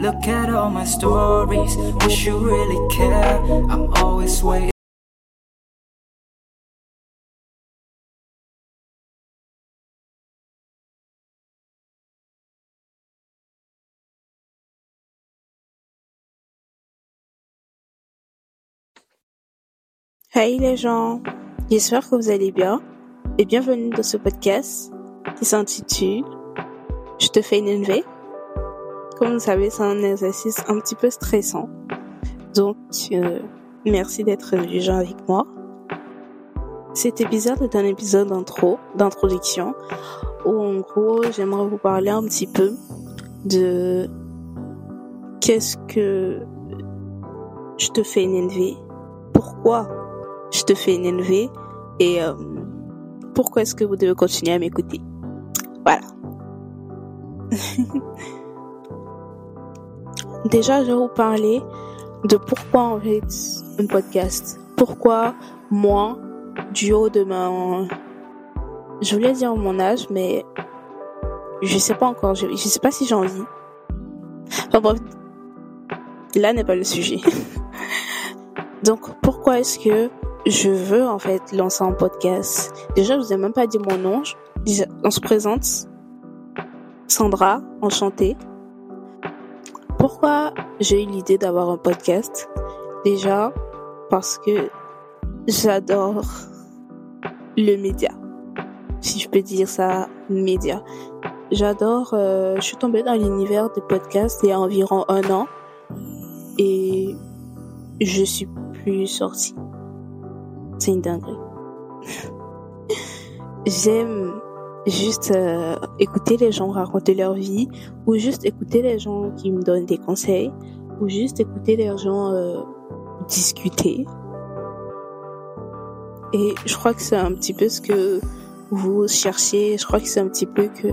Look at all my stories. Wish you really care. I'm always waiting. Hey les gens, j'espère que vous allez bien et bienvenue dans ce podcast qui s'intitule Je te fais une NV. Comme vous savez, c'est un exercice un petit peu stressant. Donc, euh, merci d'être venu avec moi. Cet épisode est un épisode d'intro, d'introduction, où en gros, j'aimerais vous parler un petit peu de qu'est-ce que je te fais une NV, pourquoi je te fais une NV et euh, pourquoi est-ce que vous devez continuer à m'écouter. Voilà. Déjà, je vais vous parler de pourquoi en fait un podcast. Pourquoi moi, du haut de ma... Je voulais dire mon âge, mais je sais pas encore. Je, je sais pas si j'ai envie. Enfin bref, là n'est pas le sujet. Donc pourquoi est-ce que je veux en fait lancer un podcast? Déjà, je vous ai même pas dit mon nom. On se présente. Sandra, enchantée. Pourquoi j'ai eu l'idée d'avoir un podcast? Déjà parce que j'adore le média. Si je peux dire ça, média. J'adore, euh, je suis tombée dans l'univers des podcasts il y a environ un an et je suis plus sortie c'est une dinguerie. J'aime juste euh, écouter les gens raconter leur vie ou juste écouter les gens qui me donnent des conseils ou juste écouter les gens euh, discuter. Et je crois que c'est un petit peu ce que vous cherchez. Je crois que c'est un petit peu que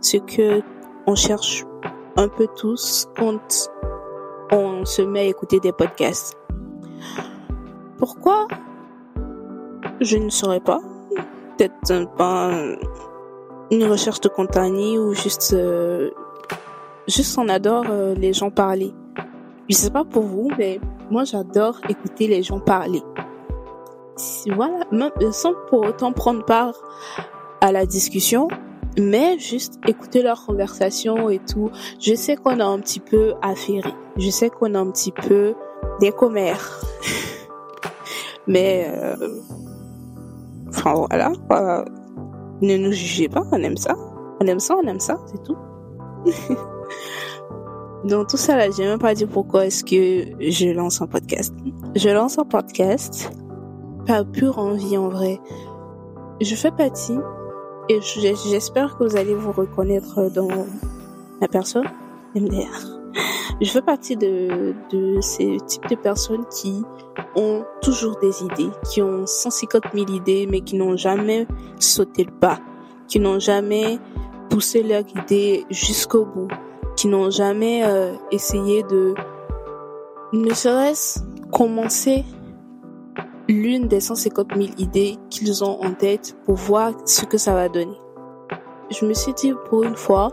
ce que on cherche un peu tous quand on se met à écouter des podcasts. Pourquoi je ne saurais pas? Peut-être pas une recherche de compagnie ou juste euh, juste on adore euh, les gens parler. Je sais pas pour vous, mais moi j'adore écouter les gens parler. Voilà, même, sans pour autant prendre part à la discussion, mais juste écouter leur conversation et tout. Je sais qu'on a un petit peu affairé. Je sais qu'on a un petit peu des commères. mais euh, Enfin voilà, ne nous jugez pas, on aime ça. On aime ça, on aime ça, c'est tout. Donc tout ça là, j'ai même pas dit pourquoi est-ce que je lance un podcast. Je lance un podcast par pure envie en vrai. Je fais partie et j'espère que vous allez vous reconnaître dans la personne MDR je fais partie de, de ces types de personnes qui ont toujours des idées, qui ont 150 000 idées, mais qui n'ont jamais sauté le pas, qui n'ont jamais poussé leur idée jusqu'au bout, qui n'ont jamais euh, essayé de, ne serait-ce commencer l'une des 150 000 idées qu'ils ont en tête pour voir ce que ça va donner. Je me suis dit pour une fois,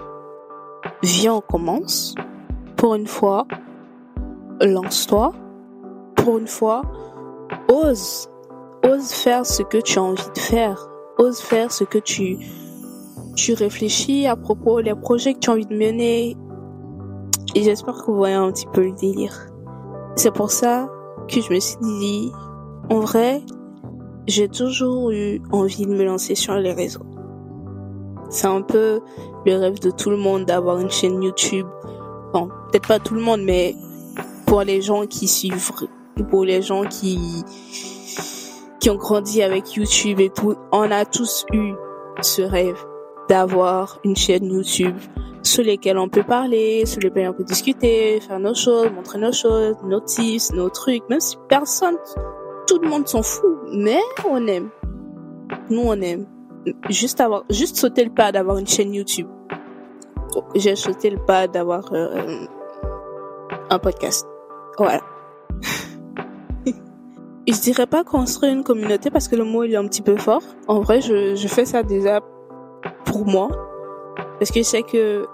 viens on commence pour une fois, lance-toi. Pour une fois, ose. Ose faire ce que tu as envie de faire. Ose faire ce que tu, tu réfléchis à propos des projets que tu as envie de mener. Et j'espère que vous voyez un petit peu le délire. C'est pour ça que je me suis dit, en vrai, j'ai toujours eu envie de me lancer sur les réseaux. C'est un peu le rêve de tout le monde d'avoir une chaîne YouTube peut-être pas tout le monde, mais pour les gens qui suivent, pour les gens qui qui ont grandi avec YouTube et tout, on a tous eu ce rêve d'avoir une chaîne YouTube sur lesquelles on peut parler, sur lesquelles on peut discuter, faire nos choses, montrer nos choses, nos tips, nos trucs, même si personne, tout le monde s'en fout, mais on aime. Nous, on aime. Juste avoir, juste sauter le pas d'avoir une chaîne YouTube j'ai sauté le pas d'avoir euh, un podcast. Voilà. je dirais pas construire une communauté parce que le mot il est un petit peu fort. En vrai, je, je fais ça déjà pour moi parce que je sais que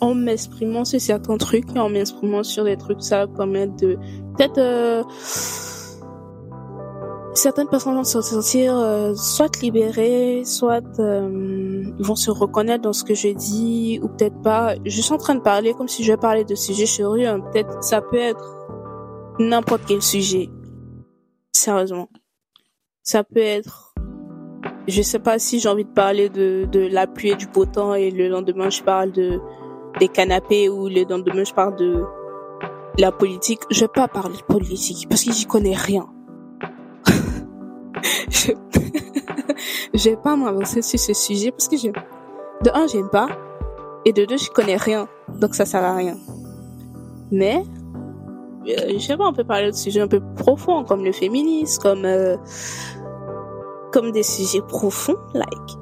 en m'exprimant sur certains trucs en m'exprimant sur des trucs, ça va permettre de peut-être euh, certaines personnes vont se sentir euh, soit libérées, soit euh, vont se reconnaître dans ce que je dis ou peut-être pas. Je suis en train de parler comme si je parlais de sujets sérieux. Hein. Peut-être ça peut être n'importe quel sujet. Sérieusement, ça peut être. Je sais pas si j'ai envie de parler de de la pluie et du beau temps et le lendemain je parle de des canapés ou le lendemain je parle de la politique. Je vais pas parler de politique parce que j'y connais rien. Je vais pas m'avancer sur ce sujet parce que je... de un, j'aime pas. Et de deux, je connais rien. Donc ça sert à rien. Mais, euh, je sais pas, on peut parler de sujets un peu profonds comme le féminisme, comme, euh, comme des sujets profonds, like.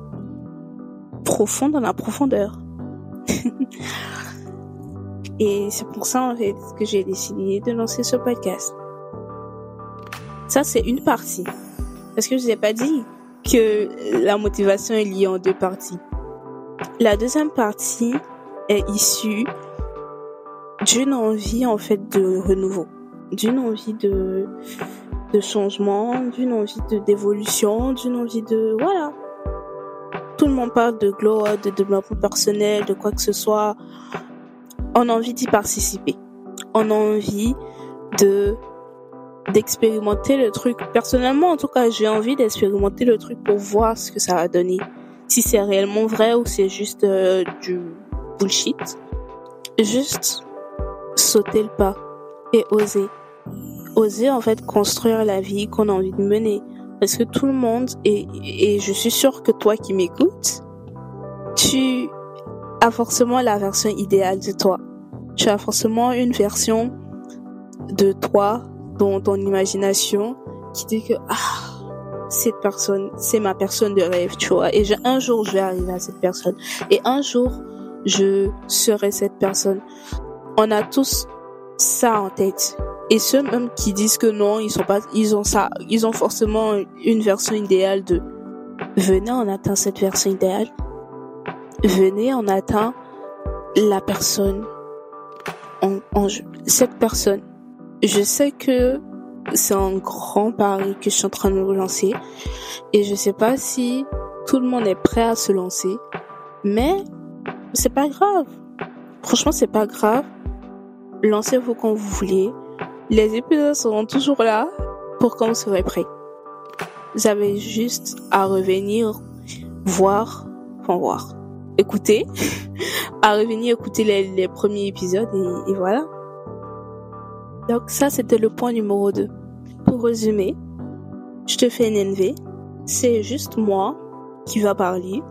Profonds dans la profondeur. Et c'est pour ça, que j'ai décidé de lancer ce podcast. Ça, c'est une partie. Parce que je vous ai pas dit que la motivation est liée en deux parties. La deuxième partie est issue d'une envie, en fait, de renouveau. D'une envie de, de changement, d'une envie de d'évolution, d'une envie de, voilà. Tout le monde parle de gloire, de développement personnel, de quoi que ce soit. On a envie d'y participer. On a envie de d'expérimenter le truc. Personnellement, en tout cas, j'ai envie d'expérimenter le truc pour voir ce que ça va donner. Si c'est réellement vrai ou c'est juste euh, du bullshit. Juste sauter le pas et oser. Oser en fait construire la vie qu'on a envie de mener. Parce que tout le monde, et, et je suis sûre que toi qui m'écoutes, tu as forcément la version idéale de toi. Tu as forcément une version de toi dans ton imagination qui dit que ah cette personne c'est ma personne de rêve tu vois. Et un jour je vais arriver à cette personne. Et un jour je serai cette personne. On a tous ça en tête. Et ceux même qui disent que non ils sont pas ils ont ça ils ont forcément une version idéale de venez on atteint cette version idéale. Venez on atteint la personne en, en cette personne je sais que c'est un grand pari que je suis en train de lancer et je sais pas si tout le monde est prêt à se lancer, mais c'est pas grave. Franchement, c'est pas grave. Lancez-vous quand vous voulez. Les épisodes seront toujours là pour quand vous serez prêt. Vous avez juste à revenir voir, enfin voir, écouter, à revenir écouter les, premiers épisodes et voilà. Donc ça, c'était le point numéro 2. Pour résumer, je te fais une NV. C'est juste moi qui va parler.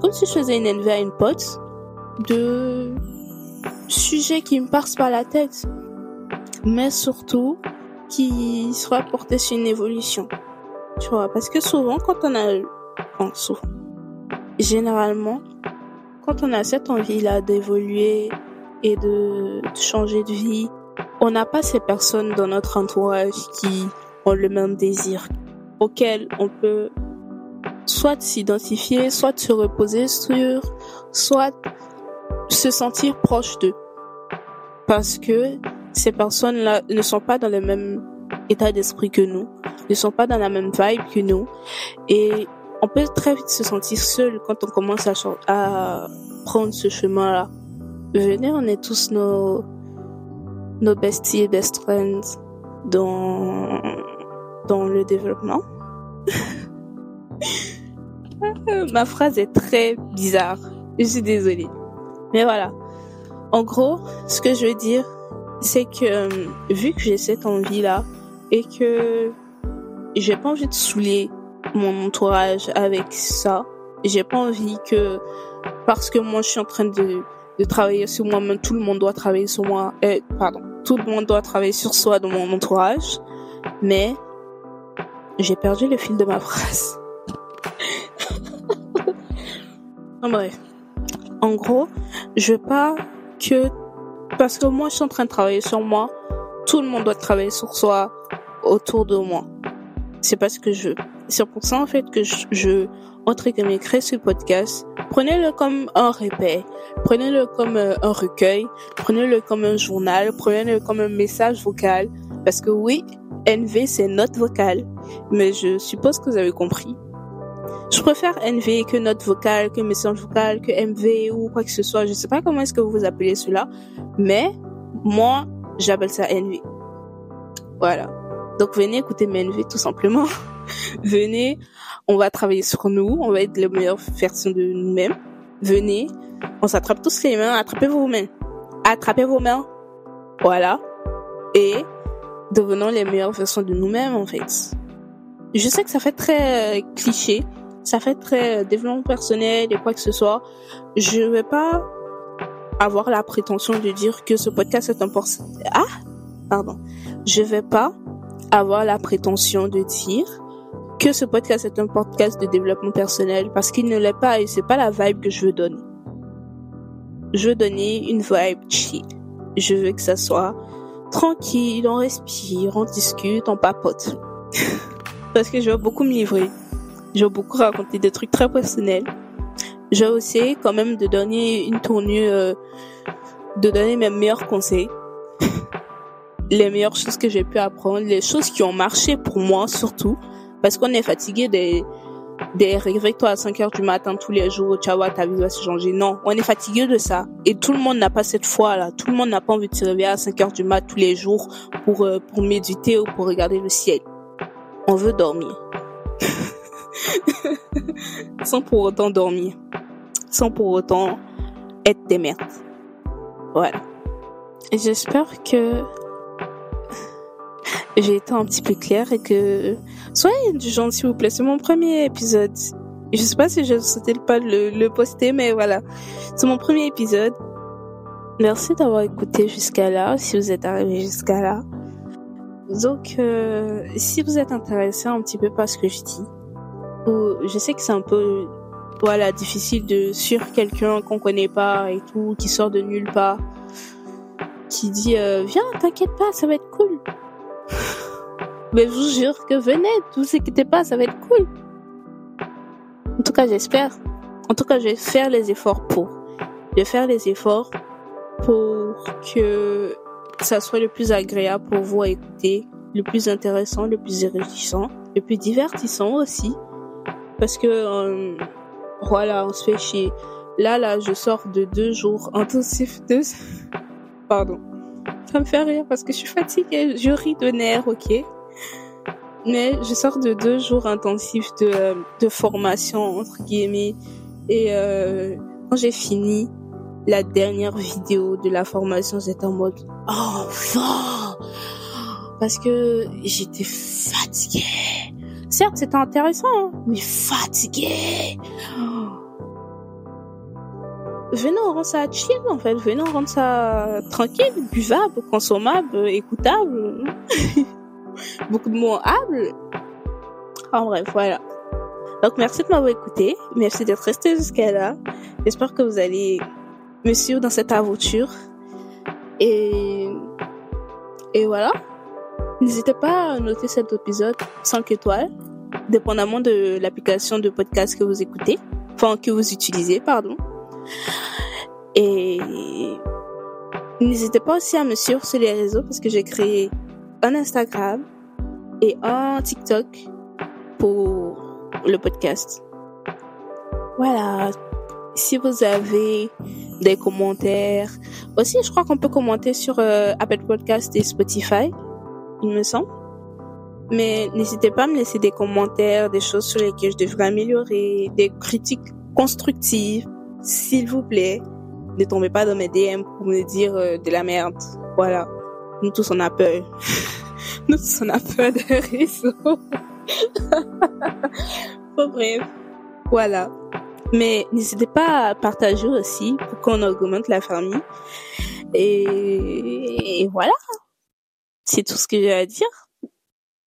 Comme si je faisais une NV à une pote de sujets qui me passent par la tête. Mais surtout, qui sera porté sur une évolution. Tu vois, parce que souvent, quand on a, enfin, souvent, généralement, quand on a cette envie-là d'évoluer et de changer de vie, on n'a pas ces personnes dans notre entourage qui ont le même désir, auquel on peut soit s'identifier, soit se reposer sur, soit se sentir proche d'eux. Parce que ces personnes-là ne sont pas dans le même état d'esprit que nous, ne sont pas dans la même vibe que nous, et on peut très vite se sentir seul quand on commence à, à prendre ce chemin-là. Venez, on est tous nos nos besties et best friends dans, dans le développement. Ma phrase est très bizarre. Je suis désolée. Mais voilà. En gros, ce que je veux dire, c'est que euh, vu que j'ai cette envie-là et que j'ai pas envie de saouler mon entourage avec ça, j'ai pas envie que parce que moi je suis en train de de travailler sur moi-même. Tout le monde doit travailler sur moi. Euh, pardon. Tout le monde doit travailler sur soi dans mon entourage. Mais j'ai perdu le fil de ma phrase. en bref. En gros, je veux pas que parce que moi je suis en train de travailler sur moi, tout le monde doit travailler sur soi autour de moi. C'est pas ce que je veux. C'est pour ça en fait que je, je entre guillemets, créer ce podcast, prenez-le comme un répète, prenez-le comme euh, un recueil, prenez-le comme un journal, prenez-le comme un message vocal, parce que oui, NV c'est note vocale, mais je suppose que vous avez compris. Je préfère NV que note vocale, que message vocal, que MV ou quoi que ce soit. Je sais pas comment est-ce que vous appelez cela, mais moi, j'appelle ça NV. Voilà. Donc venez écouter mes NV tout simplement. venez, on va travailler sur nous, on va être les meilleures versions de nous-mêmes. Venez, on s'attrape tous les mains, attrapez vos mains. Attrapez vos mains. Voilà. Et devenons les meilleures versions de nous-mêmes en fait. Je sais que ça fait très euh, cliché, ça fait très euh, développement personnel et quoi que ce soit. Je vais pas avoir la prétention de dire que ce podcast est un ah pardon je vais pas avoir la prétention de dire que ce podcast est un podcast de développement personnel parce qu'il ne l'est pas et c'est pas la vibe que je veux donner. Je veux donner une vibe chill. Je veux que ça soit tranquille on respire on discute on papote. Parce que je veux beaucoup me livrer. Je veux beaucoup raconter des trucs très personnels. J'ai essayé quand même de donner une tournure, euh, de donner mes meilleurs conseils, les meilleures choses que j'ai pu apprendre, les choses qui ont marché pour moi surtout, parce qu'on est fatigué des des réveille-toi à 5 heures du matin tous les jours, vois, ta vie va se changer. Non, on est fatigué de ça. Et tout le monde n'a pas cette foi-là. Tout le monde n'a pas envie de se réveiller à 5 heures du matin tous les jours pour, euh, pour méditer ou pour regarder le ciel. On veut dormir. Sans pour autant dormir sans pour autant être des merdes. Voilà. J'espère que j'ai été un petit peu claire et que soyez du genre s'il vous plaît. C'est mon premier épisode. Je sais pas si je sautais pas le, le poster, mais voilà. C'est mon premier épisode. Merci d'avoir écouté jusqu'à là, si vous êtes arrivé jusqu'à là. Donc, euh, si vous êtes intéressé un petit peu par ce que je dis, ou je sais que c'est un peu voilà difficile de suivre quelqu'un qu'on connaît pas et tout qui sort de nulle part qui dit euh, viens t'inquiète pas ça va être cool mais je vous jure que venez ne vous inquiétez pas ça va être cool en tout cas j'espère en tout cas je vais faire les efforts pour je vais faire les efforts pour que ça soit le plus agréable pour vous à écouter le plus intéressant le plus enrichissant le plus divertissant aussi parce que euh, voilà, on se fait chier. Là, là, je sors de deux jours intensifs de... Pardon. Ça me fait rire parce que je suis fatiguée. Je ris de nerfs, ok. Mais je sors de deux jours intensifs de, de formation, entre guillemets. Et euh, quand j'ai fini la dernière vidéo de la formation, j'étais en mode oh, Parce que j'étais fatiguée. Certes, c'était intéressant, hein, mais fatigué. Venons rendre ça chill, en fait. Venons rendre ça tranquille, buvable, consommable, écoutable. Beaucoup de mots. En bref, voilà. Donc, merci de m'avoir écouté. Merci d'être resté jusqu'à là. J'espère que vous allez me suivre dans cette aventure. Et, et voilà. N'hésitez pas à noter cet épisode 5 étoiles, dépendamment de l'application de podcast que vous écoutez, enfin que vous utilisez, pardon. Et n'hésitez pas aussi à me suivre sur les réseaux parce que j'ai créé un Instagram et un TikTok pour le podcast. Voilà. Si vous avez des commentaires, aussi je crois qu'on peut commenter sur euh, Apple Podcast et Spotify il me semble. Mais n'hésitez pas à me laisser des commentaires, des choses sur lesquelles je devrais améliorer, des critiques constructives, s'il vous plaît. Ne tombez pas dans mes DM pour me dire euh, de la merde. Voilà. Nous tous on a peur. Nous tous on a peur des réseaux. bon bref. Voilà. Mais n'hésitez pas à partager aussi pour qu'on augmente la famille. et voilà. C'est tout ce que j'ai à dire.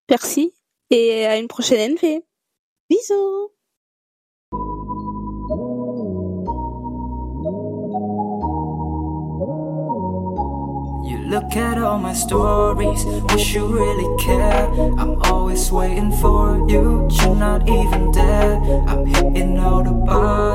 Merci et à une prochaine NV. Bisous look at all my stories, wish you really care. I'm always waiting for you. You're not even there. I'm hitting all the bars.